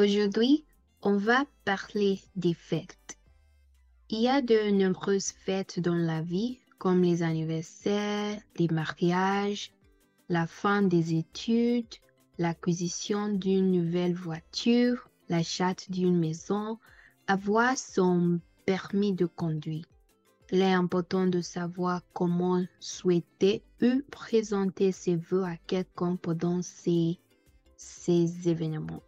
Aujourd'hui, on va parler des fêtes. Il y a de nombreuses fêtes dans la vie, comme les anniversaires, les mariages, la fin des études, l'acquisition d'une nouvelle voiture, l'achat d'une maison, avoir son permis de conduire. Il est important de savoir comment souhaiter ou présenter ses vœux à quelqu'un pendant ces, ces événements.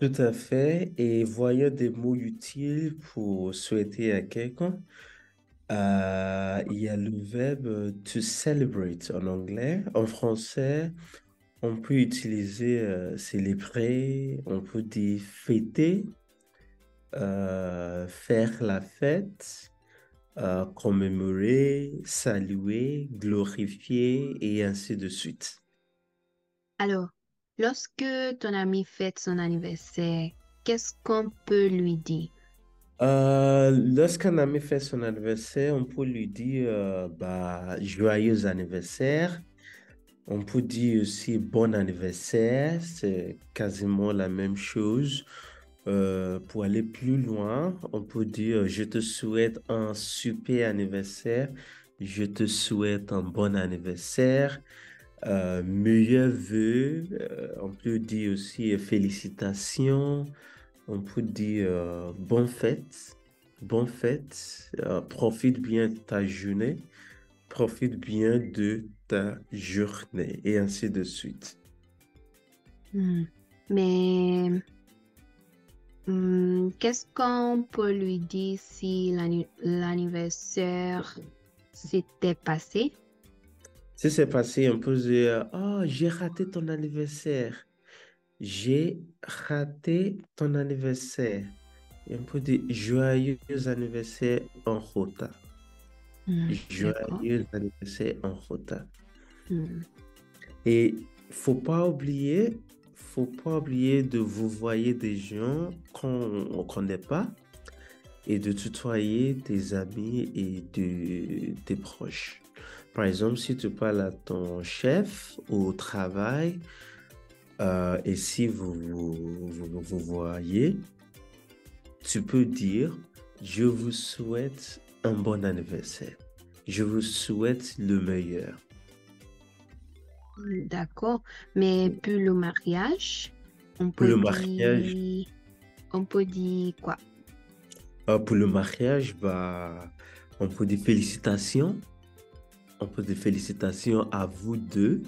Tout à fait. Et voyons des mots utiles pour souhaiter à quelqu'un. Euh, il y a le verbe to celebrate en anglais. En français, on peut utiliser euh, célébrer, on peut dire fêter, euh, faire la fête, commémorer, saluer, glorifier et ainsi de suite. Alors, lorsque ton ami fête son anniversaire, qu'est-ce qu'on peut lui dire? Euh, lorsqu'un ami fait son anniversaire, on peut lui dire euh, bah, joyeux anniversaire. On peut dire aussi bon anniversaire, c'est quasiment la même chose. Euh, pour aller plus loin, on peut dire je te souhaite un super anniversaire, je te souhaite un bon anniversaire, meilleurs vœux. on peut dire aussi félicitations. On peut dire bonne fête, bonne fête, profite bien de ta journée, profite bien de ta journée et ainsi de suite. Hmm. Mais hmm, qu'est-ce qu'on peut lui dire si l'anniversaire s'était passé? Si c'est passé, on peut dire, oh, j'ai raté ton anniversaire. J'ai raté ton anniversaire. Et on peut dire joyeux anniversaire en retard. Hmm, joyeux anniversaire en retard. Hmm. Et faut pas oublier, faut pas oublier de vous voyer des gens qu'on ne connaît pas et de tutoyer tes amis et de, tes proches. Par exemple, si tu parles à ton chef au travail, euh, et si vous vous, voyez, tu peux dire, je vous souhaite un bon anniversaire. Je vous souhaite le meilleur. D'accord. Mais pour le mariage, on peut Pour le dire... On peut dire quoi? euh, pour le mariage, bah, on peut dire félicitations. On peut dire félicitations à vous deux.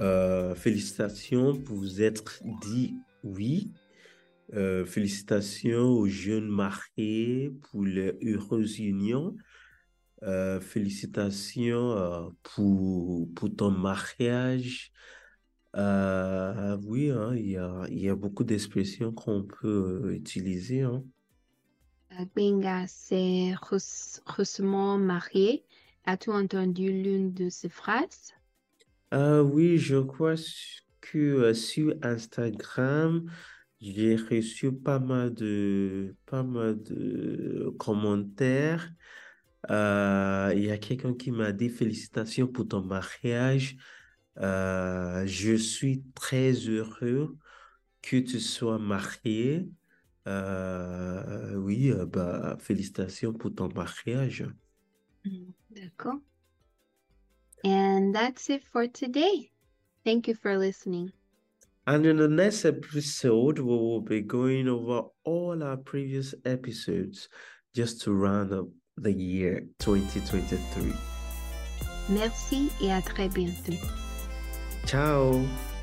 Euh, félicitations pour vous être dit oui. Euh, félicitations aux jeunes mariés pour leur heureuse union. Euh, félicitations pour, pour ton mariage. oui, hein, il y, a, y a beaucoup d'expressions qu'on peut utiliser. Hein. Benga, c'est récemment marié. As-tu entendu l'une de ces phrases? Ah oui, je crois que euh, sur Instagram, j'ai reçu pas mal de, pas mal de commentaires. Euh, il y a quelqu'un qui m'a dit félicitations pour ton mariage. Euh, je suis très heureux que tu sois marié. oui, bah, félicitations pour ton mariage. And that's it for today. Thank you for listening. And in the next episode, we will be going over all our previous episodes just to round up the year 2023. Merci et à très bientôt. Ciao!